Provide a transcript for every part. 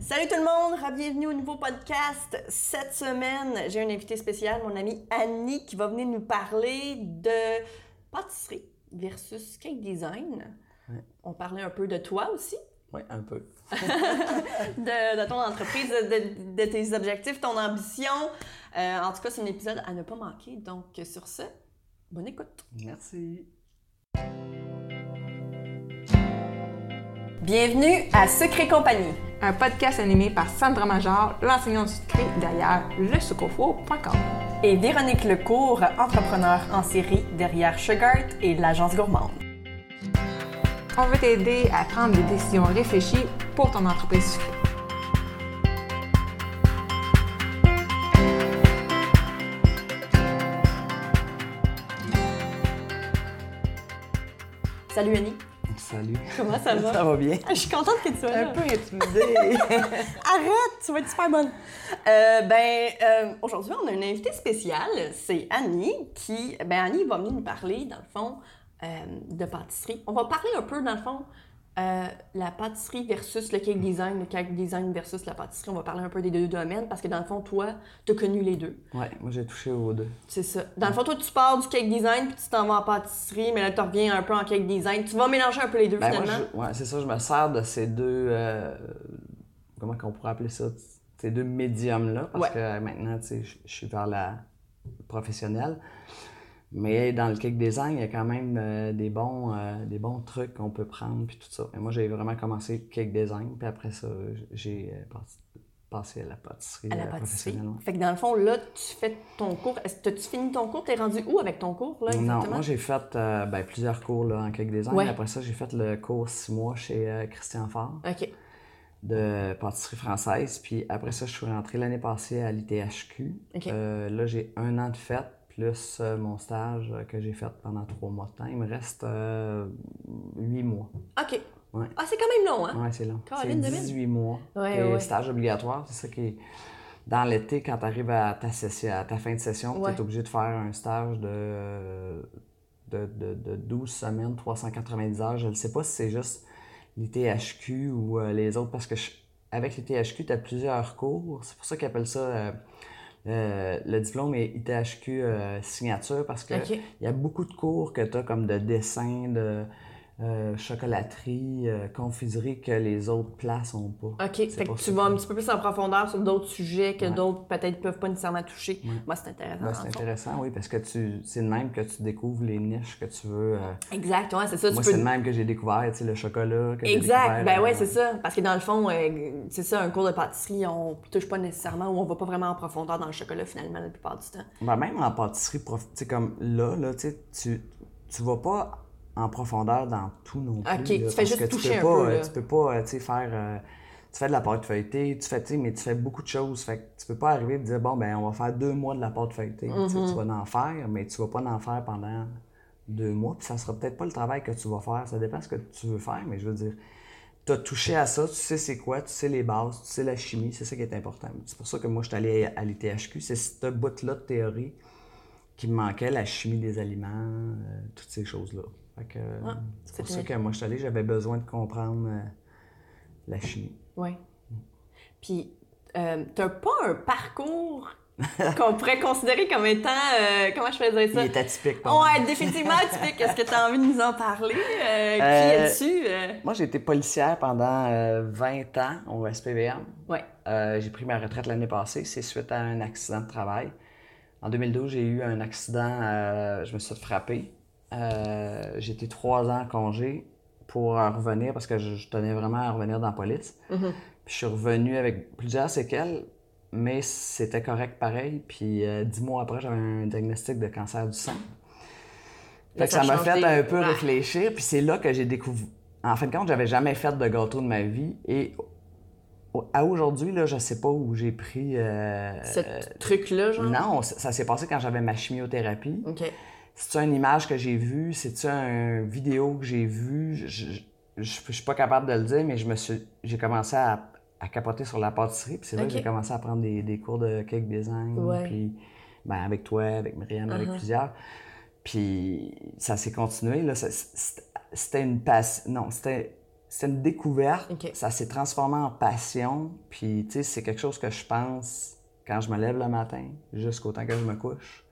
Salut tout le monde, bienvenue au nouveau podcast. Cette semaine, j'ai un invité spécial, mon amie Annie, qui va venir nous parler de pâtisserie versus cake design. On parlait un peu de toi aussi. Oui, un peu. de, ton entreprise, de, tes objectifs, ton ambition. Euh, en tout cas, c'est un épisode à ne pas manquer. Donc, sur ce, bonne écoute. Merci. Bienvenue à Secret Compagnie, un podcast animé par Sandra Major, l'enseignante du secret derrière lesucofo.com. Et Véronique Lecourt, entrepreneur en série derrière Sugart et l'agence gourmande. On veut t'aider à prendre des décisions réfléchies pour ton entreprise sucrée. Salut Annie. Salut. Comment ça va? Ça va bien? Je suis contente que tu sois là. Un peu intimidée. Arrête, tu vas être super bonne. Euh, ben, euh, aujourd'hui, on a une invitée spéciale. C'est Annie qui, ben, Annie va venir nous parler, dans le fond, euh, de pâtisserie. On va parler un peu, dans le fond, euh, la pâtisserie versus le cake design, le cake design versus la pâtisserie. On va parler un peu des deux domaines parce que dans le fond, toi, tu as connu les deux. Oui, moi j'ai touché aux deux. C'est ça. Dans le fond, toi, tu pars du cake design puis tu t'en vas en pâtisserie, mais là, tu reviens un peu en cake design. Tu vas mélanger un peu les deux ben, finalement? Oui, c'est ça. Je me sers de ces deux. Euh, comment qu'on pourrait appeler ça Ces deux médiums-là. Parce que maintenant, tu sais, je suis vers la professionnelle. Mais dans le cake design, il y a quand même euh, des, bons, euh, des bons trucs qu'on peut prendre, puis tout ça. Et moi, j'ai vraiment commencé cake design, puis après ça, j'ai euh, passé à la pâtisserie. À la pâtisserie. Fait que dans le fond, là, tu fais ton cours. Est-ce que tu fini ton cours? T'es rendu où avec ton cours, là, exactement? Non, moi, j'ai fait ben, plusieurs cours là, en cake design. Après ça, j'ai fait le cours six mois chez Christian Faure. OK. De pâtisserie française. Puis après ça, je suis rentré l'année passée à l'ITHQ. là, j'ai un an de fête plus euh, mon stage que j'ai fait pendant trois mois de temps. Il me reste euh, huit mois. OK. Ah, c'est quand même long, hein? Oui, c'est long. C'est 18 mois. Ouais, stage obligatoire, c'est ça qui est... Dans l'été, quand tu arrives à ta, session, à ta fin de session, tu es obligé de faire un stage de, de, de, 12 semaines, 390 heures. Je ne sais pas si c'est juste l'ITHQ ou euh, les autres, parce que avec l'ITHQ, tu as plusieurs cours. C'est pour ça qu'ils appellent ça euh, le diplôme est ITHQ euh, signature parce qu'il y a beaucoup de cours que tu as comme de dessin, de, euh, chocolaterie, euh, confiserie que les autres places n'ont pas. OK. Fait que tu vas un petit peu plus en profondeur sur d'autres sujets que d'autres peut-être peuvent pas nécessairement toucher. Moi, c'est intéressant. Ben, c'est intéressant, oui, parce que tu c'est le même que tu découvres les niches que tu veux. Euh, exact, ouais, c'est ça. Moi, c'est le même que j'ai découvert, tu sais, le chocolat. Que exact, ben ouais, c'est ça. Parce que dans le fond, c'est ça, un cours de pâtisserie, on touche pas nécessairement ou on va pas vraiment en profondeur dans le chocolat finalement la plupart du temps. Ben, même en pâtisserie, tu sais, comme là, là tu, tu vas pas en profondeur dans tout non plus. OK, tu fais juste toucher un peu. Euh, tu peux pas, euh, tu sais, faire... Euh, tu fais de la pâte feuilletée, tu fais, mais tu fais beaucoup de choses. Fait que tu peux pas arriver et dire, bon, ben on va faire deux mois de la pâte feuilletée. Tu mm-hmm. vas en faire, mais tu vas pas en faire pendant deux mois. Puis ça sera peut-être pas le travail que tu vas faire. Ça dépend de ce que tu veux faire, mais je veux dire, tu as touché à ça, tu sais c'est quoi, tu sais les bases, tu sais la chimie, c'est ça qui est important. C'est pour ça que moi, je suis allé à l'ITHQ. C'est ce bout-là de théorie qui me manquait, la chimie des aliments, toutes ces choses-là. Ah, c'est pour ça que moi, je suis allée, j'avais besoin de comprendre euh, la chimie. Oui. Puis, euh, tu n'as pas un parcours qu'on pourrait considérer comme étant. Euh, comment je faisais ça? Il est atypique. Oui, définitivement atypique. Est-ce que tu as envie de nous en parler? qui es-tu? Moi, j'ai été policière pendant 20 ans au SPVM. Oui. j'ai pris ma retraite l'année passée. C'est suite à un accident de travail. En 2012, j'ai eu un accident. je me suis frappé. Euh, été trois ans en congé pour revenir parce que je, tenais vraiment à revenir dans la police. Mm-hmm. Puis je suis revenu avec plusieurs séquelles, mais c'était correct pareil. Puis euh, dix mois après, j'avais un diagnostic de cancer du sang. ça m'a fait un peu réfléchir. Puis c'est là que j'ai découvert. En fin de compte, j'avais jamais fait de gâteau de ma vie. Et à aujourd'hui, là, je sais pas où j'ai pris. Euh, Ce truc-là, genre? Non, ça, s'est passé quand j'avais ma chimiothérapie. OK. C'est-tu une image que j'ai vue? C'est-tu une vidéo que j'ai vue? Je, je, suis pas capable de le dire, mais je me suis, j'ai commencé à, capoter sur la pâtisserie. Puis c'est là que j'ai commencé à prendre des, cours de cake design. Puis ben, avec toi, avec Myriam, avec uh-huh. plusieurs. Puis ça s'est continué. Là, c'était une passe. Non, c'était c'est une découverte. Ça s'est transformé en passion. Puis, tu sais, c'est quelque chose que je pense quand je me lève le matin jusqu'au temps que je me couche.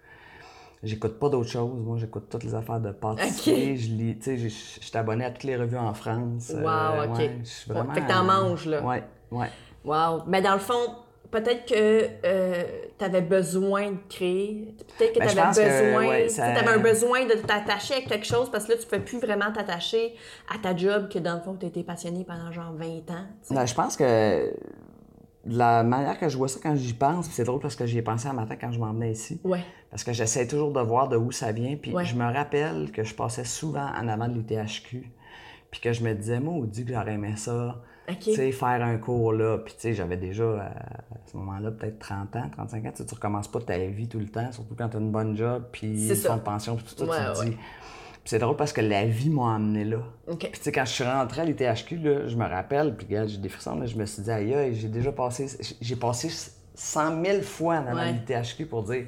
J'écoute pas d'autres choses. Moi, j'écoute toutes les affaires de pâtisserie. Je lis, tu sais, je suis abonné à toutes les revues en France. Wow, euh, OK. fait que t'en manges, là. Ouais, ouais. Wow. Mais dans le fond, peut-être que euh, tu avais besoin de créer. Peut-être que ben, tu avais besoin. ça... avais un besoin de t'attacher à quelque chose parce que là, tu ne peux plus vraiment t'attacher à ta job que dans le fond, tu étais passionné pendant genre 20 ans. Ben, je pense que la manière que je vois ça quand j'y pense, c'est drôle parce que j'y ai pensé un matin quand je m'en venais ici. Ouais. Parce que j'essaie toujours de voir de où ça vient. Puis je me rappelle que je passais souvent en avant de l'ITHQ. Puis que je me disais, moi, on dit que j'aurais aimé ça. Tu sais, faire un cours là. Puis tu sais, j'avais déjà euh, à ce moment-là peut-être 30 ans, 35 ans. Tu, tu recommences pas ta vie tout le temps, surtout quand tu as une bonne job, puis une pension, puis tout ça. tu te dis, c'est drôle parce que la vie m'a amené là. Puis tu sais, quand je suis rentré à l'ITHQ, là, je me rappelle, puis j'ai des frissons, là, je me suis dit, aïe, j'ai déjà passé, j'ai passé 100 000 fois dans ouais. l'ITHQ pour dire,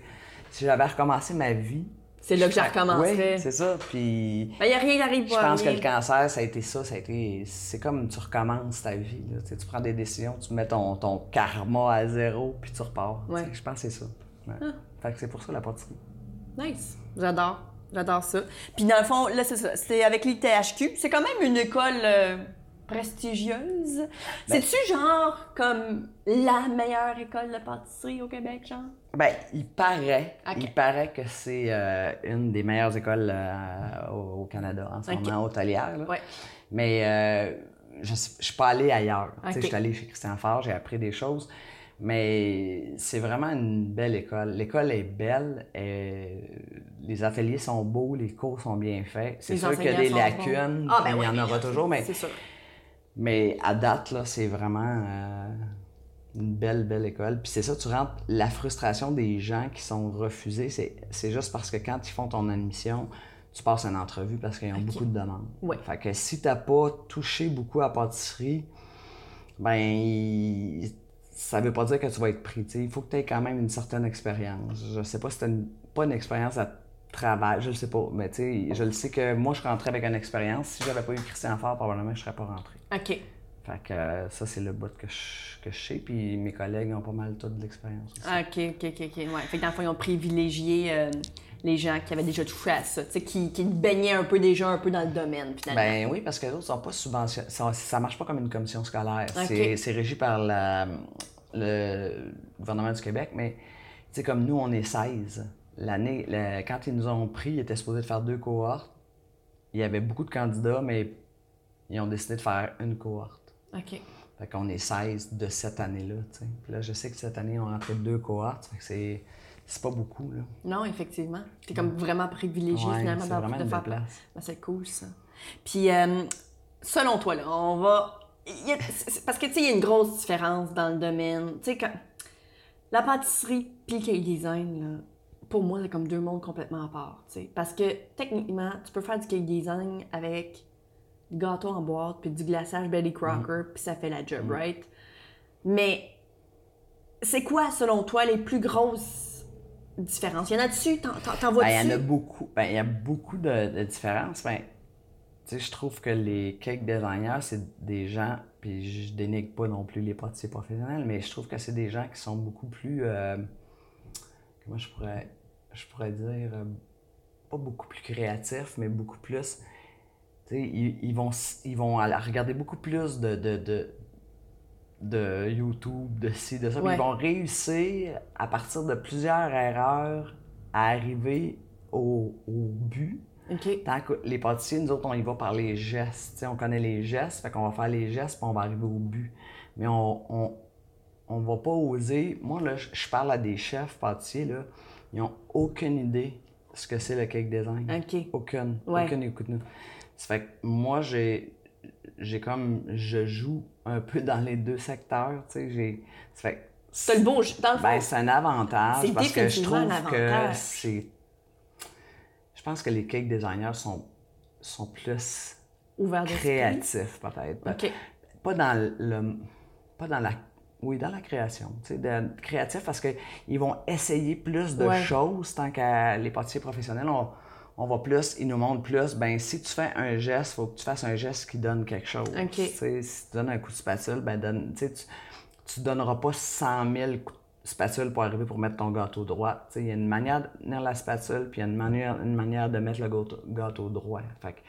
si j'avais recommencé ma vie, c'est là que j'ai recommencé. Oui, c'est ça. Puis. Il n'y a rien qui arrive Je pense que le cancer, ça a été ça. ça a été... C'est comme tu recommences ta vie. Là. Tu, prends des décisions, tu mets ton, ton karma à zéro, puis tu repars. Je pense que c'est ça. Ah. Fait que c'est pour ça la pâtisserie. Nice. J'adore. J'adore ça. Puis dans le fond, là, c'est ça. C'est avec l'ITHQ. C'est quand même une école euh, prestigieuse. Ben C'est-tu genre comme la meilleure école de pâtisserie au Québec, genre? Ben, il paraît. Il paraît que c'est euh, une des meilleures écoles euh, au, Canada en ce moment, hôtelière. Ouais. Mais je ne suis pas allé ailleurs. Je suis allé chez Christian Faure, j'ai appris des choses. Mais c'est vraiment une belle école. L'école est belle, et les ateliers sont beaux, les cours sont bien faits. C'est sûr qu'il y a des lacunes, ah, ben il y en aura toujours, mais, mais à date, là, c'est vraiment euh, une belle, belle école. Puis c'est ça, tu rentres, la frustration des gens qui sont refusés, c'est juste parce que quand ils font ton admission, tu passes une entrevue parce qu'ils ont beaucoup de demandes. Fait que si tu n'as pas touché beaucoup à pâtisserie, ben ça veut pas dire que tu vas être pris. Il faut que tu aies quand même une certaine expérience. Je sais pas si tu pas une expérience à travail, je le sais pas. Mais tu sais, je le sais que moi, je rentrais avec une expérience. Si j'avais pas eu Christian Fort, probablement, je serais pas rentré. OK. Fait que euh, ça, c'est le bout que je, que je sais. Puis mes collègues ont pas mal tout de l'expérience. OK, OK, OK. OK. Ouais. Fait que dans le fond, ils ont privilégié euh, les gens qui avaient déjà touché à ça, qui, qui baignaient un peu déjà un peu dans le domaine, finalement. Ben oui, parce que les autres sont pas subventionnés. Ça, ça marche pas comme une commission scolaire. C'est régi par la, le gouvernement du Québec, mais comme nous, on est 16. L'année, quand ils nous ont pris, ils étaient supposés de faire deux cohortes. Il y avait beaucoup de candidats, mais ils ont décidé de faire une cohorte. OK. Fait qu'on est 16 de cette année-là. Puis là, je sais que cette année, on rentré deux cohortes. Fait que c'est, c'est pas beaucoup. Là. Non, effectivement. Tu es comme vraiment privilégié finalement de faire place. Ben, c'est cool ça. Puis, euh, selon toi, là, on va. parce que tu sais, il y a une grosse différence dans le domaine. Tu sais, quand... la pâtisserie puis le design, là, pour moi, c'est comme deux mondes complètement à part. Parce que techniquement, tu peux faire du cake design avec du gâteau en boîte, puis du glaçage Betty Crocker, mm. puis ça fait la job, mm. right? Mais c'est quoi, selon toi, les plus grosses différences? Il y en a-dessus? T'en vois-tu? Ben, il y en a beaucoup. Ben, il y a beaucoup de, différences. Ben, je trouve que les cake designers, c'est des gens, puis je dénigre pas non plus les pâtissiers professionnels, mais je trouve que c'est des gens qui sont beaucoup plus... Euh, comment je pourrais je pourrais dire, euh, pas beaucoup plus créatif, mais beaucoup plus. Ils, ils, vont, ils vont regarder beaucoup plus de, de, de, YouTube, de ci, de ça. Ils vont réussir, à partir de plusieurs erreurs, à arriver au, but. Tant que les pâtissiers, nous autres, on y va par les gestes. on connaît les gestes, fait qu'on va faire les gestes, puis on va arriver au but. Mais on, on, on va pas oser. Moi, là, je parle à des chefs pâtissiers, là ils n'ont aucune idée de ce que c'est le cake design. OK. Aucune. Aucune, écoute-nous. Ça fait que moi, j'ai, j'ai comme, je joue un peu dans les deux secteurs, tu sais, j'ai, ça fait c'est le bon, dans le ben, c'est un avantage parce que je trouve que c'est, je pense que les cake designers sont, sont plus créatifs peut-être. OK. Pas dans le, pas dans la oui, dans la création. De, créatif parce qu'ils vont essayer plus de choses tant que les pâtissiers professionnels, on, on va plus, ils nous montrent plus, ben si tu fais un geste, il faut que tu fasses un geste qui donne quelque chose. Si tu donnes un coup de spatule, ben donne, tu tu donneras pas 100 000 coups de spatule pour arriver pour mettre ton gâteau droit. Il y a une manière de tenir la spatule, puis il y a une manière, une manière de mettre le gâteau, droit. Fait que,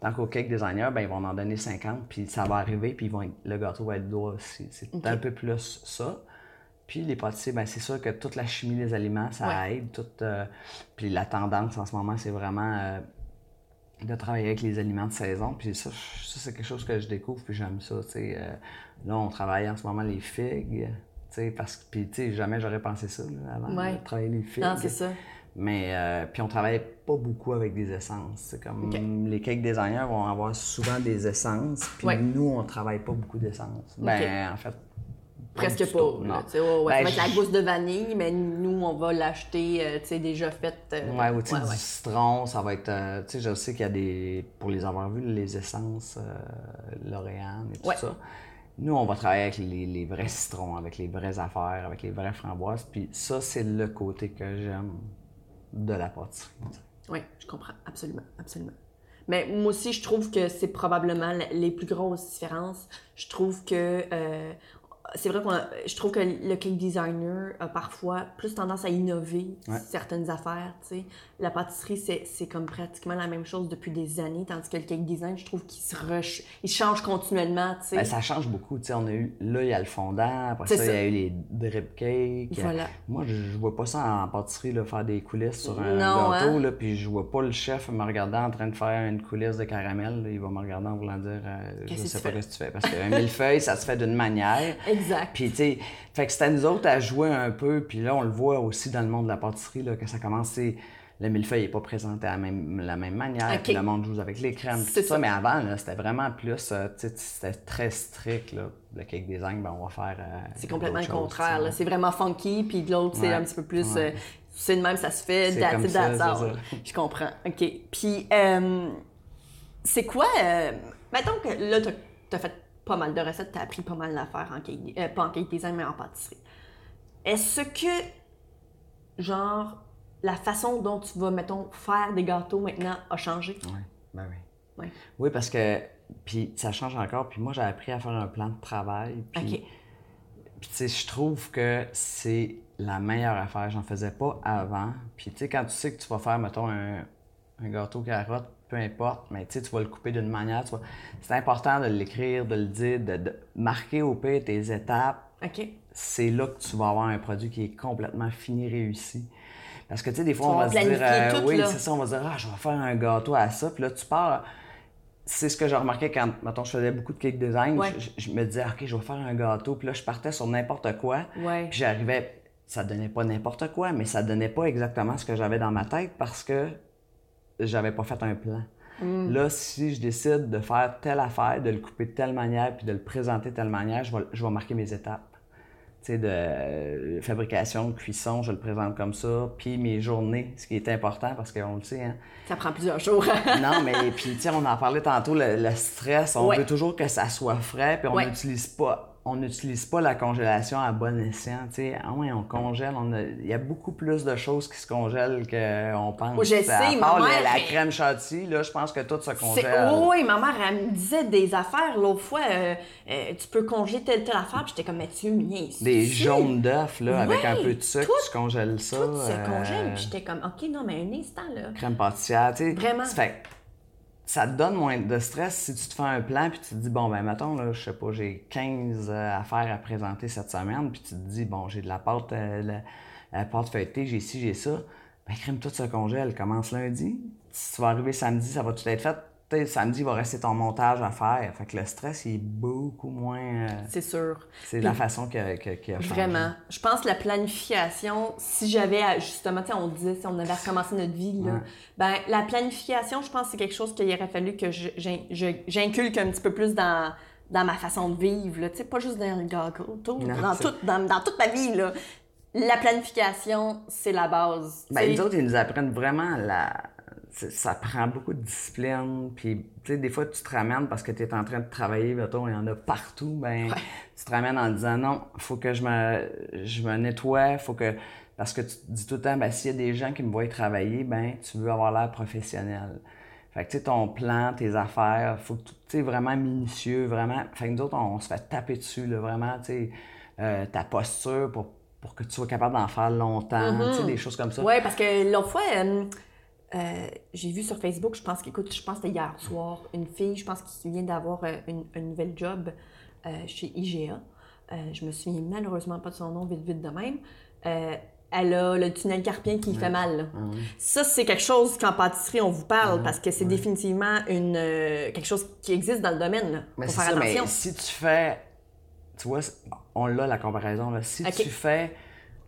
tant qu'au cake designer, ben, ils vont en donner 50, puis ça va arriver, puis vont, le gâteau va être droit aussi. C'est un peu plus ça. Puis les pâtissiers, ben c'est sûr que toute la chimie des aliments, ça aide. Euh, puis la tendance en ce moment, c'est vraiment euh, de travailler avec les aliments de saison. Puis ça, c'est quelque chose que je découvre, puis j'aime ça. Euh, là, on travaille en ce moment les figues. Parce que, puis, jamais j'aurais pensé ça avant de travailler les figues. Non, c'est ça. Mais, puis on travaille pas beaucoup avec des essences. C'est comme les cake designers vont avoir souvent des essences, puis nous, on travaille pas beaucoup d'essences. Ben, en fait, Presque pas. Non. ouais, ben, la gousse de vanille, mais nous, on va l'acheter euh, déjà faite. Euh, ouais, ou du citron, ça va être. Euh, tu sais, je sais qu'il y a des. Pour les avoir vus, les essences L'Oréal et tout ça. Nous, on va travailler avec les, vrais citrons, avec les vraies affaires, avec les vraies framboises. Puis ça, c'est le côté que j'aime de la pâtisserie. Oui, je comprends. Absolument. Absolument. Mais moi aussi, je trouve que c'est probablement les plus grosses différences. Je trouve que c'est vrai que je trouve que le cake designer a parfois plus tendance à innover certaines affaires. La pâtisserie, c'est comme pratiquement la même chose depuis des années, tandis que le cake design, je trouve qu'il se rush, il change continuellement. Ben, ça change beaucoup. sais. On a eu, là, il y a le fondant, après ça, il y a eu les drip cakes. Voilà. Moi, je, vois pas ça en pâtisserie, là, faire des coulisses sur un gâteau, hein? là, puis je vois pas le chef me regarder en train de faire une coulisse de caramel. il va me regarder en voulant dire euh, Je sais pas ce que tu fais. Parce qu'un millefeuille, ça se fait d'une manière. Exact. Puis, tu sais, fait que c'était à nous autres à jouer un peu. Puis là, on le voit aussi dans le monde de la pâtisserie, là, que ça commence, le millefeuille n'est pas présenté de la même, la même manière. Puis le monde joue avec les crèmes. Tout ça. Mais avant, c'était vraiment plus, euh, c'était très strict. Là. Le cake design, ben, on va faire. Euh, c'est complètement le contraire. C'est vraiment funky. Puis l'autre, c'est un petit peu plus. Euh, c'est de même, ça se fait. That's ça, Je comprends. OK. Puis, c'est quoi. mettons que là, tu as fait pas mal de recettes, tu as appris pas mal d'affaires en cake, euh, pas en cake design, mais en pâtisserie. Est-ce que, genre, la façon dont tu vas, mettons, faire des gâteaux maintenant a changé? Oui, ben oui. Oui, parce que, puis ça change encore. Puis moi, j'ai appris à faire un plan de travail. Puis, OK. Puis, tu sais, je trouve que c'est la meilleure affaire. J'en faisais pas avant. Puis, tu sais, quand tu sais que tu vas faire, mettons, un, un gâteau carotte, peu importe, mais tu vas le couper d'une manière. C'est important de l'écrire, de le dire, de, marquer au pire tes étapes. OK. C'est là que tu vas avoir un produit qui est complètement fini, réussi. Parce que, tu sais, des fois, on va se dire, euh, oui, c'est ça, on va se dire, ah, je vais faire un gâteau à ça. Puis là, tu pars. C'est ce que j'ai remarqué quand, mettons, je faisais beaucoup de cake design. Je, me disais, OK, je vais faire un gâteau. Puis là, je partais sur n'importe quoi. Puis j'arrivais, ça donnait pas n'importe quoi, mais ça donnait pas exactement ce que j'avais dans ma tête parce que j'avais pas fait un plan. Mm. Là, si je décide de faire telle affaire, de le couper de telle manière, puis de le présenter de telle manière, je vais, je vais marquer mes étapes. Tu sais, de euh, fabrication, de cuisson, je le présente comme ça. Puis mes journées, ce qui est important parce qu'on le sait. Hein. Ça prend plusieurs jours. non, mais puis, tu sais, on en parlait tantôt, le, stress, on veut toujours que ça soit frais, puis on n'utilise pas on n'utilise pas la congélation à bon escient. Ah ouais, on congèle. Il y a beaucoup plus de choses qui se congèlent qu'on pense. je sais, à ma mère... La, crème chantilly, là, je pense que tout se congèle. Oui, ma mère, elle me disait des affaires. L'autre fois, euh, euh, tu peux congeler telle, telle affaire. Puis j'étais comme, mais tu Des jaunes d'œufs, là, avec un peu de sucre, tu congèles ça. Tout se euh, congèle. Puis j'étais comme, OK, non, mais un instant, là. Crème pâtissière, tu sais. Vraiment ça te donne moins de stress si tu te fais un plan puis tu te dis bon ben mettons là je sais pas j'ai 15 euh, affaires à présenter cette semaine puis tu te dis bon j'ai de la pâte euh, la, pâte feuilletée j'ai ci j'ai ça. Ben crème tout se congèle. Commence lundi. Si tu vas arriver samedi ça va tout être fait samedi, il va rester ton montage à faire. Fait que le stress, il est beaucoup moins. Euh, c'est sûr. C'est la façon qu'il a, changé. Vraiment. Je pense que la planification, si j'avais, justement, on disait, si on avait recommencé notre vie, là, ben, la planification, je pense que c'est quelque chose qu'il aurait fallu que j'inculque un petit peu plus dans dans ma façon de vivre, là. pas juste dans le gâteau, dans, dans, dans toute ma vie. Là. La planification, c'est la base. Ben, les autres, ils nous apprennent vraiment la, ça prend beaucoup de discipline. Puis, tu sais, des fois, tu te ramènes parce que tu es en train de travailler, mettons, il y en a partout. Ben, tu te ramènes en disant non, faut que je me, je me nettoie, faut que. Parce que tu te dis tout le temps, ben, s'il y a des gens qui me voient travailler, ben, tu veux avoir l'air professionnel. Fait que, tu sais, ton plan, tes affaires, faut que tu es vraiment minutieux, vraiment. Fait que nous autres, on, se fait taper dessus, là, vraiment, tu sais, euh, ta posture pour, pour que tu sois capable d'en faire longtemps, tu sais, mm-hmm. des choses comme ça. Oui, parce que l'autre fois, euh, euh, j'ai vu sur Facebook, je pense qu'écoute, je pense que c'était hier soir, une fille, je pense qui vient d'avoir une, un nouvel job chez IGA. je me souviens malheureusement pas de son nom, vite, vite de même elle a le tunnel carpien qui fait mal. Ah Ça, c'est quelque chose qu'en pâtisserie, on vous parle parce que c'est définitivement une, euh, quelque chose qui existe dans le domaine. Là, mais faire attention. Mais si tu fais. Tu vois, on l'a la comparaison. Là. Si tu fais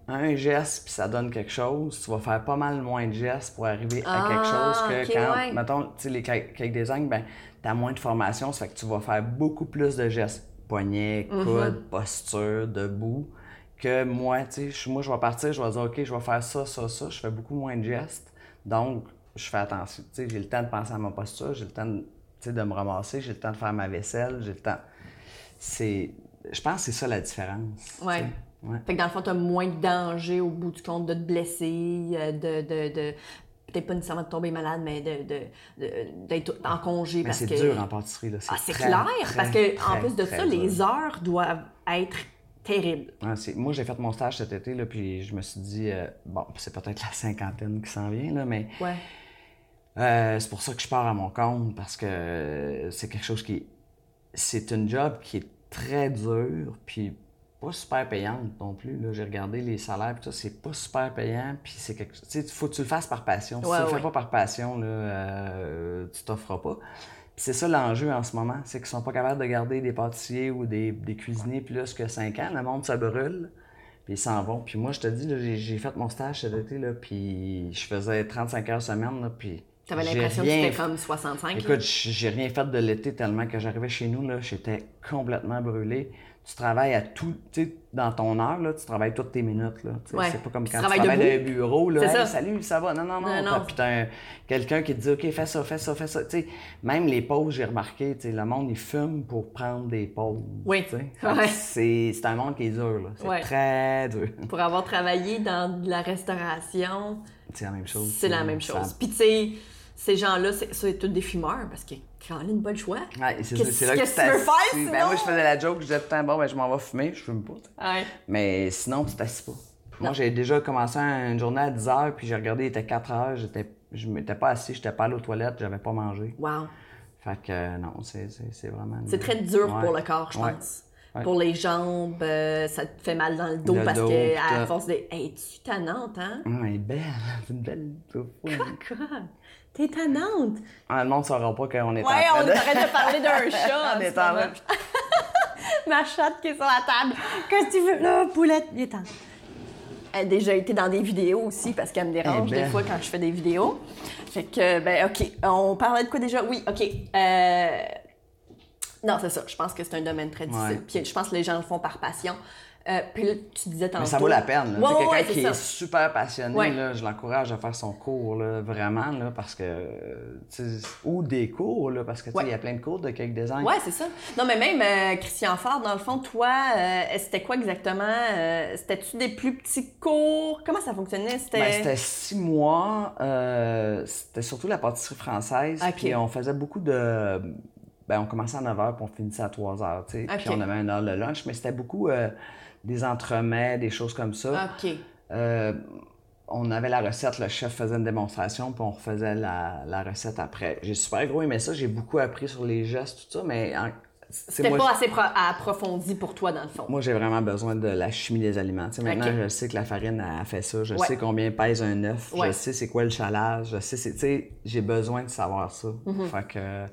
un geste puis ça donne quelque chose, tu vas faire pas mal moins de gestes pour arriver à quelque ah, chose que quand, mettons, tu sais, les cake design, ben, tu as moins de formation, ça fait que tu vas faire beaucoup plus de gestes. Poignet, mm-hmm. coude, posture, debout que moi, tu sais, moi, je vais partir, je vais dire, OK, je vais faire ça, ça, ça. Je fais beaucoup moins de gestes. Donc, je fais attention. Tu sais, j'ai le temps de penser à ma posture, j'ai le temps de, de me ramasser, j'ai le temps de faire ma vaisselle, j'ai le temps. C'est. Je pense que c'est ça la différence. Oui. Ouais. Fait que dans le fond, tu as moins de danger au bout du compte de te blesser, euh, de, de, de peut-être pas nécessairement de tomber malade, mais d'être de, en congé. Mais c'est dur en pâtisserie. Là. Ah, c'est clair, parce qu'en plus de ça, les heures doivent être terrible. moi, j'ai fait mon stage cet été, là, puis je me suis dit, euh, bon, c'est peut-être la cinquantaine qui s'en vient, là, mais ouais. Euh, c'est pour ça que je pars à mon compte, parce que c'est quelque chose qui. C'est une job qui est très dur, puis pas super payante non plus. J'ai regardé les salaires, puis ça, c'est pas super payant, puis c'est quelque chose. Il faut que tu le fasses par passion. Si tu le fais pas par passion, là, euh, tu t'offres pas c'est ça l'enjeu en ce moment, c'est qu'ils sont pas capables de garder des pâtissiers ou des, des cuisiniers plus que 5 ans. Le monde, ça brûle. Puis ils s'en vont. Puis moi, je te dis, j'ai fait mon stage cet été, là, puis je faisais 35 heures semaine, là, puis... T'avais l'impression que c'était comme 65? Écoute, j'ai rien fait de l'été tellement que j'arrivais chez nous, là, j'étais complètement brûlé tu travailles à tout, tu sais, dans ton heure, là, tu travailles toutes tes minutes. Là, C'est pas comme quand tu travailles dans un bureau. Là, ça. salut, ça va? Non, non, non. non, Puis t'as quelqu'un qui te dit, OK, fais ça, fais ça, fais ça. sais même les pauses, j'ai remarqué, le monde, il fume pour prendre des pauses. Oui. Ouais. C'est un monde qui est dur. C'est très dur. Pour avoir travaillé dans la restauration, c'est la même chose. C'est la même chose. Puis tu sais, ces gens-là, c'est tous des fumeurs parce que Caroline, pas le choix. Ouais, c'est là que, que tu veux faire, ben, moi, je faisais la joke, je disais tout le temps, bon, ben, je m'en vais fumer, je fume pas. Ouais. Mais sinon, tu t'assis pas. Moi, j'ai déjà commencé une journée à 10 h, puis j'ai regardé, il était 4 h, j'étais, je m'étais pas assis, j'étais pas allé aux toilettes, j'avais pas mangé. Wow. Fait que non, c'est, vraiment. C'est très dur pour le corps, je pense. Pour les jambes, euh, ça te fait mal dans le dos parce que à force de. Hey, tu tannante, hein? elle est belle, c'est une belle. Tannante. Ah, le monde ne saura pas qu'on est ouais, en train de... Ouais, on arrête de parler d'un chat. on est en train Ma chatte qui est sur la table. Qu'est-ce que tu veux? Là, poulette, il est temps. Elle a déjà été dans des vidéos aussi parce qu'elle me dérange des fois quand je fais des vidéos. Fait que, ben, OK. On parlait de quoi déjà? Oui, OK. Euh... Non, c'est ça. Je pense que c'est un domaine très difficile. Puis je pense que les gens le font par passion. Euh, puis là, tu disais tantôt... Mais ça vaut la peine. Ouais, quelqu'un qui est super passionné, là, je l'encourage à faire son cours, là, vraiment, là, parce que... Ou des cours, là, parce que il y a plein de cours de cake design. Oui, c'est ça. Non, mais même euh, Christian Ford, dans le fond, toi, euh, c'était quoi exactement? C'était-tu des plus petits cours? Comment ça fonctionnait? C'était ben, six mois. c'était surtout la pâtisserie française. Puis on faisait beaucoup de... Ben, on commençait à 9 h puis on finissait à 3 h, tu sais. Puis on avait une heure de lunch, mais c'était beaucoup des entremets, des choses comme ça. OK. Euh, on avait la recette, le chef faisait une démonstration, puis on refaisait la, recette après. J'ai super gros aimé ça, j'ai beaucoup appris sur les gestes, tout ça, mais... C'était pas assez approfondi pour toi, dans le fond. Moi, j'ai vraiment besoin de la chimie des aliments. maintenant, je sais que la farine a fait ça. Je sais combien pèse un œuf. Je sais c'est quoi le chalage. Je sais, j'ai besoin de savoir ça. Mm-hmm. Fait que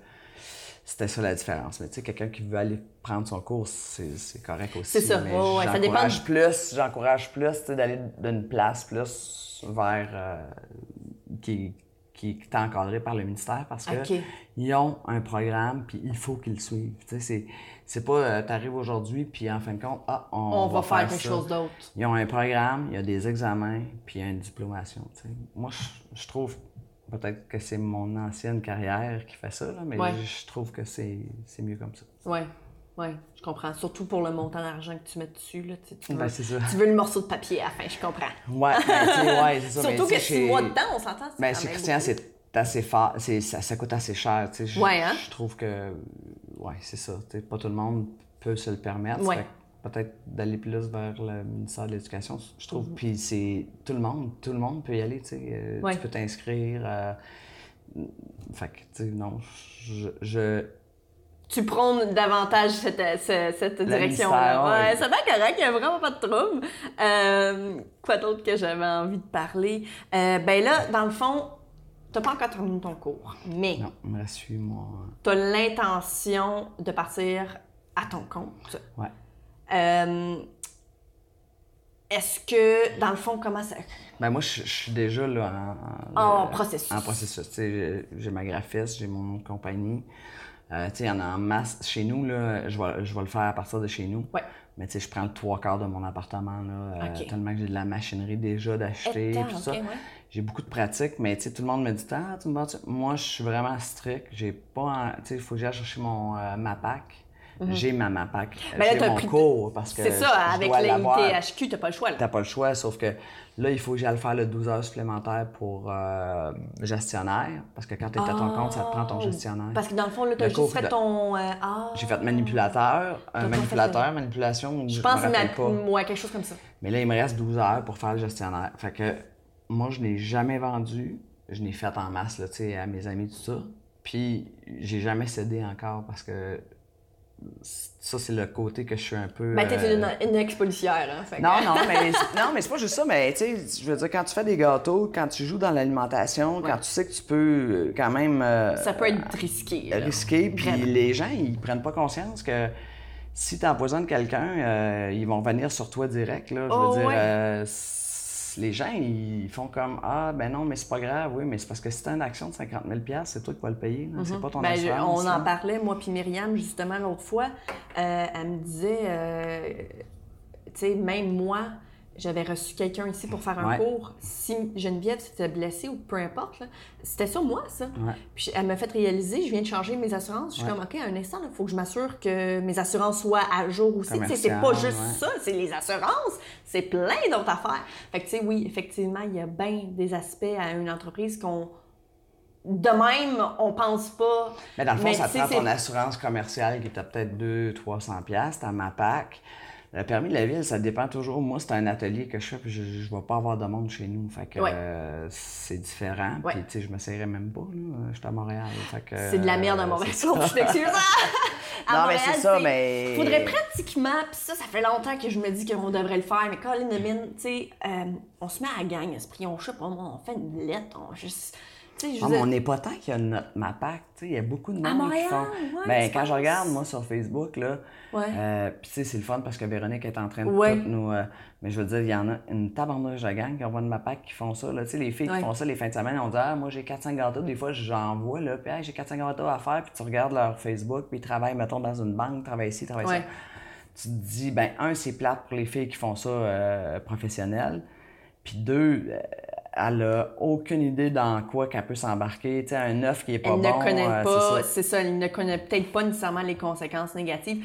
c'était ça la différence. Mais tu sais, quelqu'un qui veut aller prendre son cours, c'est correct aussi. C'est ça, mais ouais, ça dépend. plus, j'encourage plus d'aller d'une place plus vers euh, qui, qui est encadré par le ministère parce qu'ils ont un programme puis il faut qu'ils le suivent. Tu sais, c'est pas euh, tu arrives aujourd'hui puis en fin de compte, ah, on, va, faire, quelque chose d'autre. Ils ont un programme, il y a des examens puis il y a une diplomation. Tu sais. Moi, je trouve peut-être que c'est mon ancienne carrière qui fait ça, là, mais je trouve que c'est mieux comme ça. Oui, oui, je comprends. Surtout pour le montant d'argent que tu mets dessus. Là, tu, ben, veux, tu veux le morceau de papier à la fin, je comprends. Ouais, ben, ouais c'est ça. Surtout que six mois dedans, on s'entend. Ben, chez Christian, c'est assez fort, ça, ça, coûte assez cher. Je, ouais, hein? je trouve que, ouais, c'est ça. Pas tout le monde peut se le permettre. Ouais peut-être d'aller plus vers le ministère de l'Éducation, je trouve. Mhm. Puis c'est tout le monde, tout le monde peut y aller, tu sais. Euh, tu peux t'inscrire. Euh, fait que, tu sais, non, je, Tu prônes davantage cette, cette, direction-là. Ouais, c'est bien correct, il n'y a vraiment pas de trouble. Euh, quoi d'autre que j'avais envie de parler? ben là, dans le fond, tu n'as pas encore terminé ton cours, mais. Non, me reste moi. Tu as l'intention de partir à ton compte. Ouais. Euh, est-ce que, dans le fond, comment ça. Ben moi, je, suis déjà là en, processus. En processus. J'ai ma graphiste, j'ai mon compagnie. Euh, il y en a en masse. Chez nous, là, je, vais, je vais le faire à partir de chez nous. Ouais. Mais tu sais, je prends le trois quarts de mon appartement, là, euh, tellement que j'ai de la machinerie déjà d'acheter, tout ça. J'ai beaucoup de pratique, mais tu sais, tout le monde me dit, ah, tu me Moi, je suis vraiment strict. J'ai pas, tu sais, il faut que j'aille chercher mon, ma PAC. Mhm. J'ai ma MAPAC. j'ai mon cours parce que. C'est ça, avec l'ITHQ, t'as pas le choix. T'as pas le choix, sauf que là, il faut que j'aille faire le 12 heures supplémentaires pour euh, gestionnaire. Parce que quand tu es à ton compte, ça te prend ton ah, gestionnaire. Parce que dans le fond, là, tu as juste fait ton. Euh, ah. J'ai fait manipulateur, un manipulateur, manipulation. Je pense que ouais, quelque chose comme ça. Mais là, il me reste 12 heures pour faire le gestionnaire. Fait que moi, je n'ai jamais vendu. Je n'ai fait en masse là, à mes amis, tout ça. Puis, j'ai jamais cédé encore parce que ça, c'est le côté que je suis un peu. Ben, t'es euh, une, une ex-policière, hein? Non, non, mais, non, mais c'est pas juste ça, mais tu sais, je veux dire, quand tu fais des gâteaux, quand tu joues dans l'alimentation, quand tu sais que tu peux euh, quand même. Euh, ça peut être risqué. Risqué, puis les gens, ils prennent pas conscience que si tu empoisonnes quelqu'un, ils vont venir sur toi direct, là. Je veux oh, dire les gens, ils font comme Ah, ben non, mais c'est pas grave, oui, mais c'est parce que si t'as une action de 50 000 c'est toi qui vas le payer, c'est mhm. pas ton ben, On en parlait, moi puis Myriam, justement, l'autre fois. Euh, elle me disait, euh, tu sais, même moi, j'avais reçu quelqu'un ici pour faire un cours. Si Geneviève s'était blessée ou peu importe, c'était sur moi, ça. Puis elle m'a fait réaliser, je viens de changer mes assurances. Je suis comme, OK, un instant, il faut que je m'assure que mes assurances soient à jour aussi. C'est pas juste ça, c'est les assurances. C'est plein d'autres affaires. Fait que, tu sais, oui, effectivement, il y a bien des aspects à une entreprise qu'on. De même, on pense pas. Mais dans le fond, ça prend ton assurance commerciale qui était peut-être 200-300$, ta MAPAC. Le permis de la ville, ça dépend toujours. Moi, c'est un atelier que je fais, puis je ne vais pas avoir de monde chez nous. Fait que euh, c'est différent. Puis, tu sais, je me serrais même pas, là. Je suis à Montréal. c'est de la merde à Montréal. je t'excuse. non, mais c'est ça, mais. Faudrait pratiquement, puis ça, ça fait longtemps que je me dis qu'on devrait le faire. Mais Colin de mine, tu sais, euh, on se met à la gang, esprit. On, sais pas, on fait une lettre, on juste ah, on n'est pas tant qu'il y a notre MAPAC. Il y a beaucoup de monde qui font. ben, quand je regarde, moi, sur Facebook, là, euh, c'est le fun parce que Véronique est en train de tout nous. Euh, mais je veux dire, il y en a une tabarnouche de gang qui envoie de MAPAC qui font ça. Là. les filles qui font ça les fins de semaine, on dit Ah, moi, j'ai 400 gâteaux. Des fois, j'envoie, là, puis j'ai 400 gâteaux à faire, puis tu regardes leur Facebook, puis ils travaillent, mettons, dans une banque, travaillent ici, travaillent ça. Tu te dis, ben, un, c'est plate pour les filles qui font ça euh, professionnelles. Puis deux, elle a aucune idée dans quoi qu'elle peut s'embarquer. Tu sais, un œuf qui est pas elle bon. Ne connaît euh, pas, c'est ça. Elle ne connaît peut-être pas nécessairement les conséquences négatives.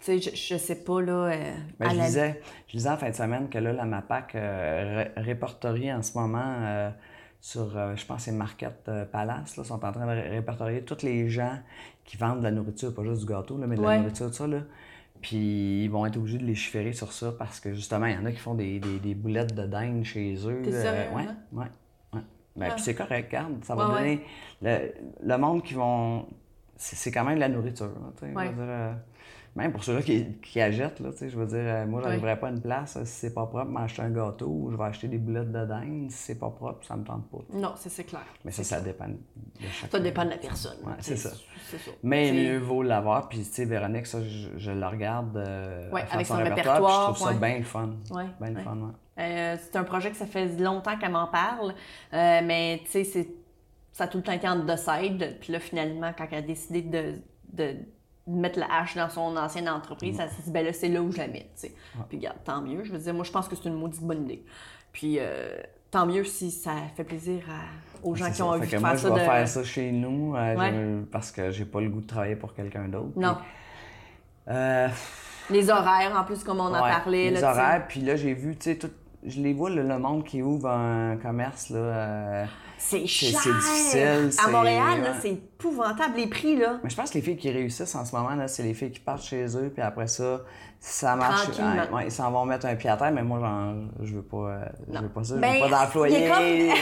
Tu sais, je, je sais pas, là. Euh, ben, je, disais, je disais en fin de semaine que là, la MAPAC euh, répertorie en ce moment sur, je pense, c'est Market Palace, là, sont en train de répertorier tous les gens qui vendent de la nourriture, pas juste du gâteau, là, mais de la nourriture, tout ça. Là. Puis ils vont être obligés de légiférer sur ça parce que justement, il y en a qui font des, des, boulettes de dinde chez eux. T'es euh, ouais, ouais, ouais. Ben, Puis c'est correct, regarde, ça va donner. Le, le, monde qui vont. C'est quand même de la nourriture. euh, même pour ceux-là qui, qui achètent, là, je veux dire, euh, moi, j'arriverais pas à une place euh, si c'est pas propre, m'acheter un gâteau ou je vais acheter des boulettes de dinde. Si c'est pas propre, ça me tente pas. Non, c'est clair. Mais ça, ça dépend de chaque Ça dépend de la personne. Ouais, c'est ça. ça. Mais mieux vaut l'avoir. Puis, tu sais, Véronique, ça, je, je le regarde euh, avec son, répertoire. je trouve ça bien le fun. Bien le fun, c'est un projet que ça fait longtemps qu'elle m'en parle. mais, tu sais, ça a tout le temps été en deux side. Puis là, finalement, quand elle a décidé de, de mettre la hache dans son ancienne entreprise, elle s'est dit, ben là, c'est là où je la mets, tu sais. Puis, regarde, tant mieux. Je veux dire, moi, je pense que c'est une maudite bonne idée. Puis, euh, tant mieux si ça fait plaisir aux gens qui ont envie de faire moi, ça. je vais faire ça chez nous parce que j'ai pas le goût de travailler pour quelqu'un d'autre. Non. les horaires, en plus, comme on en parlait. Les horaires, puis là, j'ai vu, tu sais, tout je les vois, le, monde qui ouvre un commerce, là. Euh, c'est cher! C'est difficile. À Montréal, c'est épouvantable, les prix, là. Mais je pense que les filles qui réussissent en ce moment, là, c'est les filles qui partent chez eux, puis après ça, ça marche. Ouais, ils s'en vont mettre un pied à terre, mais moi, genre, je veux pas, je veux pas ça. je veux ben, pas d'employé.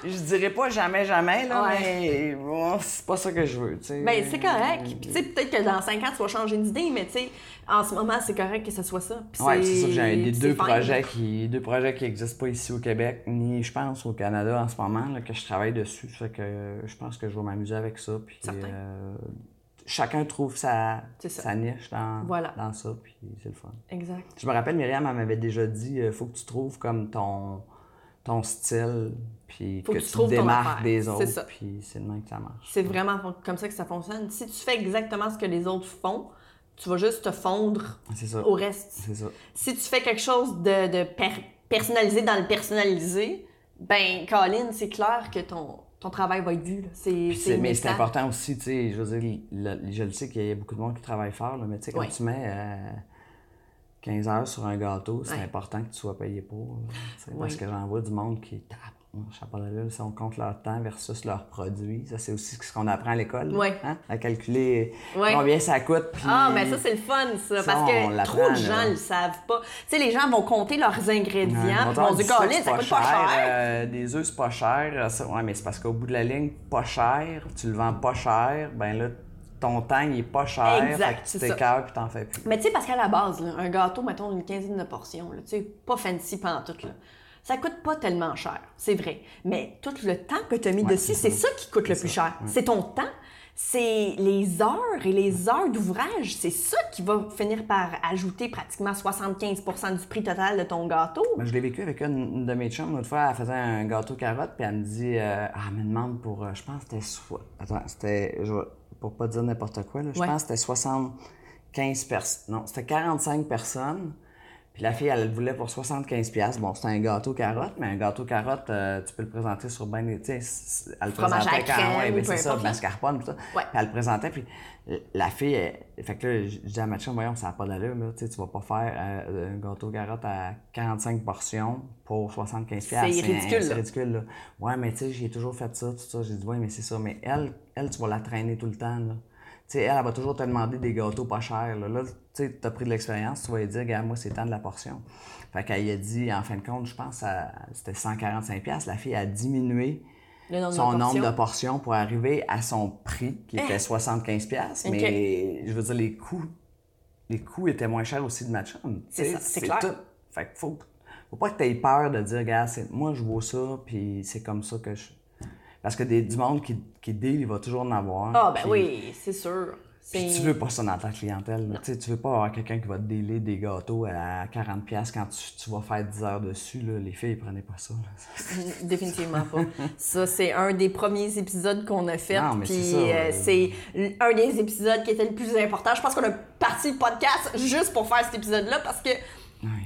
je dirais pas jamais, jamais, là, mais c'est pas ça que je veux, tu sais. Ben, c'est correct. Puis, tu sais, peut-être que dans cinq ans, tu vas changer d'idée, mais tu sais, en ce moment, c'est correct que ce soit ça. Oui, c'est ça que j'ai des deux projets, qui, deux projets qui n'existent pas ici au Québec, ni, je pense, au Canada en ce moment, là, que je travaille dessus. Fait que je pense que je vais m'amuser avec ça. Puis, euh, chacun trouve sa, sa niche dans, dans ça, puis c'est le fun. Exact. Je me rappelle, Myriam, elle m'avait déjà dit il euh, faut que tu trouves comme ton, ton style, puis que, tu, te démarques des autres, puis c'est le même que ça marche. C'est vraiment comme ça que ça fonctionne. Si tu fais exactement ce que les autres font, tu vas juste te fondre au reste. C'est ça. Si tu fais quelque chose de, de personnalisé dans le personnalisé, ben, Colin, c'est clair que ton, ton travail va être vu. C'est, mais c'est important aussi, tu sais, je veux dire, je le sais qu'il y a beaucoup de monde qui travaille fort, là, mais tu sais, quand tu mets 15 euh, heures sur un gâteau, c'est important que tu sois payé pour. Parce que j'en vois du monde qui tape là, si on compte leur temps versus leurs produits. Ça, c'est aussi ce qu'on apprend à l'école. Oui. Hein? À calculer combien ça coûte. Ah, mais ça, c'est le fun, ça. parce que trop de gens ne le savent pas. Tu sais, les gens vont compter leurs ingrédients. Ils vont dire, ça coûte pas cher. Euh, des œufs, c'est pas cher. Ça, ouais, mais c'est parce qu'au bout de la ligne, pas cher, tu le vends pas cher, ben là, ton temps, il est pas cher. Exact. Fait que tu t'écœures puis t'en fais plus. Mais tu sais, parce qu'à la base, un gâteau, mettons une quinzaine de portions, tu sais, pas fancy pendant tout, là ça coûte pas tellement cher, c'est vrai. Mais tout le temps que tu as mis dessus, c'est ça. qui coûte le plus cher. C'est ton temps, c'est les heures et les heures d'ouvrage. C'est ça qui va finir par ajouter pratiquement 75% du prix total de ton gâteau. Ben, je l'ai vécu avec une, de mes chums. L'autre fois, elle faisait un gâteau carotte, puis elle me dit euh, Ah, elle me demande pour. Euh, je pense que c'était. Attends, c'était. Pour pas dire n'importe quoi, là, je pense que c'était 75 personnes. Non, c'était 45 personnes. Puis la fille, elle le voulait pour 75$. Bon, c'est un gâteau carotte, mais un gâteau carotte, euh, tu peux le présenter sur ben tu sais, elle le présentait quand ouais, mais c'est ça, mascarpone, tout ça. Ouais. Puis elle le présentait, puis la fille, elle, fait que là, je dis à ma chum, voyons, ça n'a pas d'allure, là, tu sais, tu vas pas faire euh, un gâteau carotte à 45 portions pour 75$. C'est ridicule, C'est ridicule, là. Ouais, mais tu sais, j'ai toujours fait ça, tout ça. J'ai dit, ouais, mais c'est ça. Mais elle, elle, tu vas la traîner tout le temps, là elle, elle va toujours te demander des gâteaux pas chers. Là, tu as pris de l'expérience, tu vas lui dire, regarde, moi, c'est temps de la portion. Fait qu'elle a dit, en fin de compte, je pense, c'était 145$. La fille a diminué son nombre de portions pour arriver à son prix, qui était 75$. Eh! Mais je veux dire, les coûts, les coûts étaient moins chers aussi de ma C'est c'est clair. Tout. Fait que faut, faut pas que tu aies peur de dire, regarde, moi, je vaux ça, puis c'est comme ça que je parce que des, du monde qui, qui deal, il va toujours en avoir. Ah, ben oui, c'est sûr. Puis tu veux pas ça dans ta clientèle. Tu veux pas avoir quelqu'un qui va te dealer des gâteaux à 40$ quand tu, tu, vas faire 10 heures dessus. Là. Les filles, prenaient pas ça. Définitivement pas. ça, c'est un des premiers épisodes qu'on a fait. Puis euh, c'est un des épisodes qui était le plus important. Je pense qu'on a parti le podcast juste pour faire cet épisode-là parce que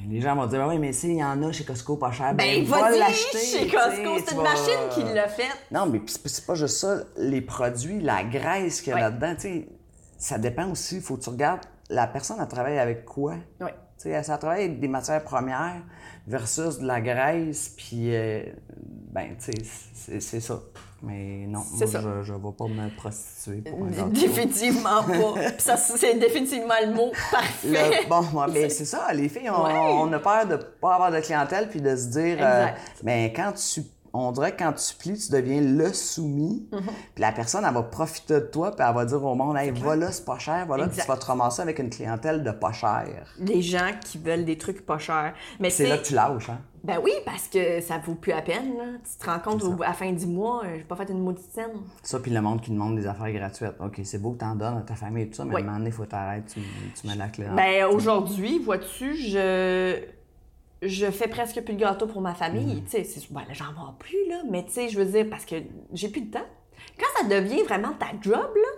les gens vont dire, ben oui, mais s'il y en a chez Costco pas cher, ben, ben va l'acheter. Chez Costco, c'est une machine qui l'a fait. Non, mais c'est pas juste ça. Les produits, la graisse qu'il y a là-dedans, tu sais, ça dépend aussi. Il faut que tu regardes, la personne, a travaillé avec quoi? Oui. Tu sais, elle travaillé avec des matières premières versus de la graisse, puis, euh, ben, tu sais, c'est ça. Mais non, moi, je ne vais pas me prostituer pour un Définitivement pas. ça, c'est définitivement le mot parfait. bon, moi, mais c'est ça, les filles, on, a peur de pas avoir de clientèle puis de se dire, euh, mais quand tu on dirait que quand tu plies, tu deviens le soumis. Mhm. Puis la personne, elle va profiter de toi, puis elle va dire au monde, hey, voilà, c'est pas cher, voilà, puis tu vas te ramasser avec une clientèle de pas cher. Les gens qui veulent des trucs pas chers. Mais c'est là que tu lâches, hein? Ben oui, parce que ça vaut plus à peine. Là. Tu te rends compte à la fin du mois, euh, j'ai pas fait une maudite scène. Ça, puis le monde qui demande des affaires gratuites. OK, c'est beau que t'en donnes à ta famille et tout ça, mais à un moment donné, il faut t'arrêter, tu, tu mets la clé. Ben aujourd'hui, vois-tu, je je fais presque plus de gâteau pour ma famille. Mm. Tu sais, ben, j'en vends plus, là, mais tu sais, je veux dire, parce que j'ai plus de temps. Quand ça devient vraiment ta job, là,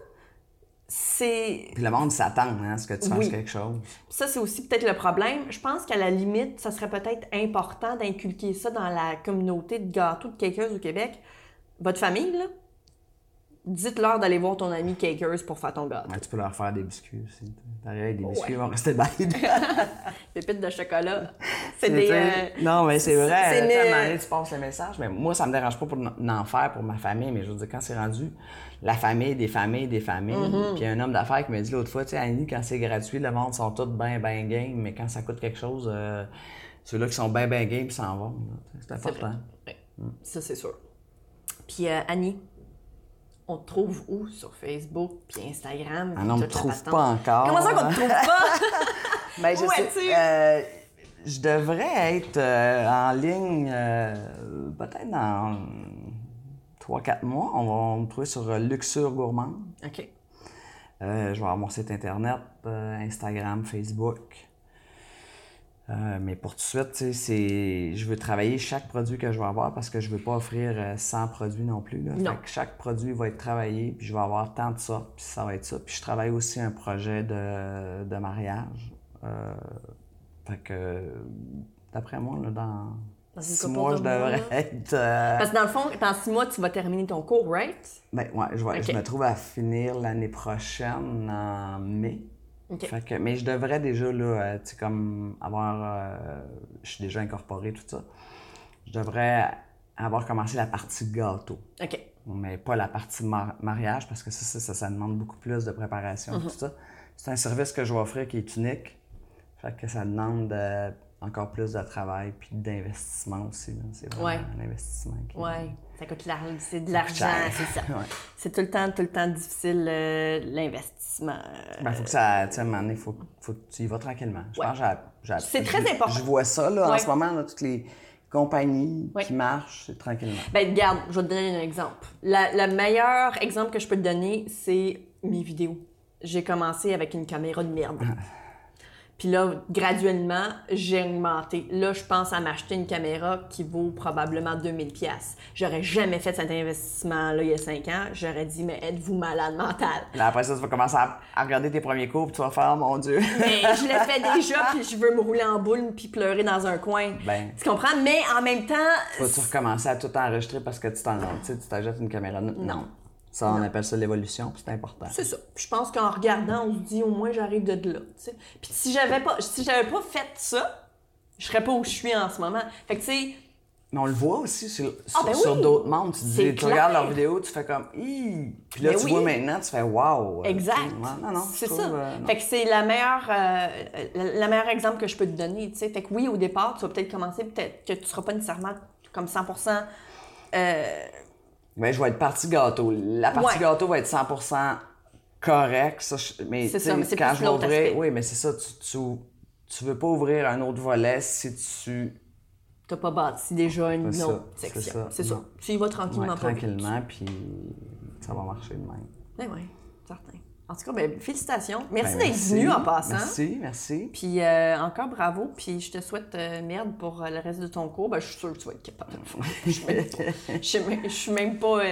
c'est. Puis le monde s'attend hein, à ce que tu fasses quelque chose. Ça, c'est aussi peut-être le problème. Je pense qu'à la limite, ça serait peut-être important d'inculquer ça dans la communauté de gâteaux de Cakers au Québec. Votre famille, là, dites-leur d'aller voir ton ami Cakers pour faire ton gâteau. tu peux leur faire des biscuits aussi. Derrière, des biscuits vont rester belles. Pépites de chocolat. C'est des. Euh, non, mais c'est vrai. Tu sais, tu passes le message. Mais moi, ça me dérange pas pour en faire pour ma famille. Mais je veux dire, quand c'est rendu la famille, des familles, des familles. Mm-hmm. Puis un homme d'affaires qui m'a dit l'autre fois, tu sais, Annie, quand c'est gratuit, le monde sont tous bien, bien game. Mais quand ça coûte quelque chose, euh, ceux-là qui sont bien, bien game, s'en vont. C'est important. Mm. Ça, c'est sûr. Puis euh, Annie, on te trouve où? Sur Facebook puis Instagram? Ah non, on me trouve pas encore. Comment ça qu'on te trouve pas? ben, je sais, euh, je devrais être euh, en ligne peut-être dans 3-4 mois. On va me trouver sur Luxure Gourmand. OK. je vais avoir mon site internet, Instagram, Facebook. Euh, mais pour tout de suite, c'est, je veux travailler chaque produit que je vais avoir parce que je ne veux pas offrir 100 euh, produits non plus. Là. chaque produit va être travaillé, puis je vais avoir tant de ça, puis ça va être ça. Puis je travaille aussi un projet de, de mariage. Euh, fait que, d'après moi, là, dans, six mois, je devrais être. Parce que dans le fond, dans six mois, tu vas terminer ton cours, right? Ben, ouais, je, je me trouve à finir l'année prochaine en mai mais je devrais déjà, là, euh, tu sais, comme avoir. Euh, je suis déjà incorporé, tout ça. Je devrais avoir commencé la partie gâteau. OK. Mais pas la partie mariage, parce que ça, ça, ça, demande beaucoup plus de préparation, tout mhm. ça. C'est un service que je vais offrir qui est unique. Fait que ça demande euh, encore plus de travail puis d'investissement aussi. C'est vraiment un investissement. Qui... Ouais. Ça coûte c'est de l'argent, c'est ça. C'est tout le temps, tout le temps difficile l'investissement. Ben, faut que ça, tu sais, à un moment donné, faut, faut que tu y vas tranquillement. Je pense que C'est très important. Je vois ça, là, en ce moment, là, toutes les compagnies qui marchent, tranquillement. Ben, regarde, je vais te donner un exemple. Le meilleur exemple que je peux te donner, c'est mes vidéos. J'ai commencé avec une caméra de merde. Puis là, graduellement, j'ai augmenté. Là, je pense à m'acheter une caméra qui vaut probablement 2000 pièces. J'aurais jamais fait cet investissement-là il y a 5 ans. J'aurais dit, mais êtes-vous malade mental? Là, après ça, tu vas commencer à, regarder tes premiers cours, puis tu vas faire, oh, mon Dieu. mais je l'ai fait déjà, puis je veux me rouler en boule, puis pleurer dans un coin. Ben, tu comprends? Mais en même temps... Tu vas recommencer à tout enregistrer parce que tu t'en tu t'achètes une caméra? non. Ça, on appelle ça l'évolution, c'est important. C'est ça. je pense qu'en regardant, on se dit au moins j'arrive de là. Puis si j'avais pas, si j'avais pas fait ça, je serais pas où je suis en ce moment. Fait que tu sais. Mais on le voit aussi sur, ah, ben d'autres mondes. Tu, dis, tu regardes leurs vidéos, tu fais comme Puis là, ben tu vois maintenant, tu fais Wow! Exact. Non, non, c'est ça. Euh, fait que c'est la meilleure, euh, la, meilleure exemple que je peux te donner. Fait que oui, au départ, tu vas peut-être commencer, peut-être que tu seras pas nécessairement comme 100 euh, mais je vais être partie gâteau. La partie gâteau va être 100% correcte. Mais, ça, mais c'est quand je vais ouvrir, oui, mais c'est ça. Tu, tu, veux pas ouvrir un autre volet si tu t'as pas bâti déjà une autre section. C'est ça. Tu y vas tranquillement. Ouais, tranquillement, puis ça va marcher de même. Oui, oui, certain. En tout cas, ben, félicitations. Merci ben, d'être venu en passant. Merci, merci. Puis euh, encore bravo. Puis je te souhaite euh, merde pour euh, le reste de ton cours. Ben, je suis sûre que tu vas être capable. je, suis même pas.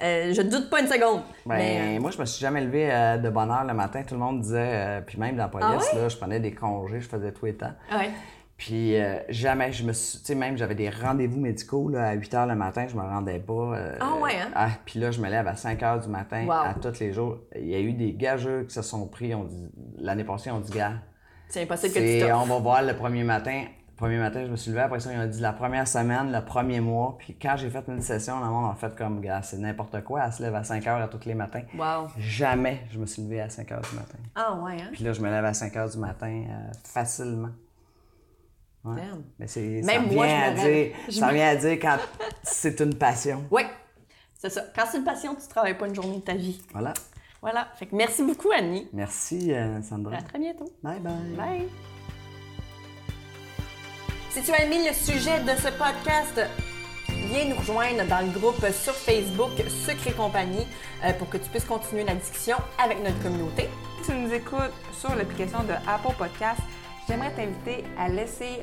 je doute pas une seconde. Ben, moi, je me suis jamais levé de bonne heure le matin. Tout le monde disait. puis même dans la police, ah là, je prenais des congés, je faisais tout les temps. Ah ouais? Puis euh, jamais, je me suis. Tu sais, même j'avais des rendez-vous médicaux là, à 8 h le matin, je me rendais pas. Euh, ah ouais, hein? Ah, puis là, je me lève à 5 h du matin à tous les jours. Il y a eu des gageux qui se sont pris. On dit, l'année passée, on dit, gars. C'est impossible que tu On va voir le premier matin. Le premier matin, je me suis levé. Après ça, ils ont dit la première semaine, le premier mois. Puis quand j'ai fait une session, le monde a fait comme, gars, c'est n'importe quoi. Elle se lève à 5 h à tous les matins. Wow. Jamais je me suis levé à 5 h du matin. Ah ouais, hein? Puis là, je me lève à 5 h du matin euh, facilement. Mais c'est, ça Même moi, à dire, ça vient à dire quand c'est une passion. Oui, c'est ça. Quand c'est une passion, tu ne travailles pas une journée de ta vie. Voilà. Voilà. Fait que merci beaucoup, Annie. Merci, euh, Sandra. À très bientôt. Bye bye. Bye. Si tu as aimé le sujet de ce podcast, viens nous rejoindre dans le groupe sur Facebook Secret Compagnie euh, pour que tu puisses continuer la discussion avec notre communauté. Si tu nous écoutes sur l'application de Apple Podcast, j'aimerais t'inviter à laisser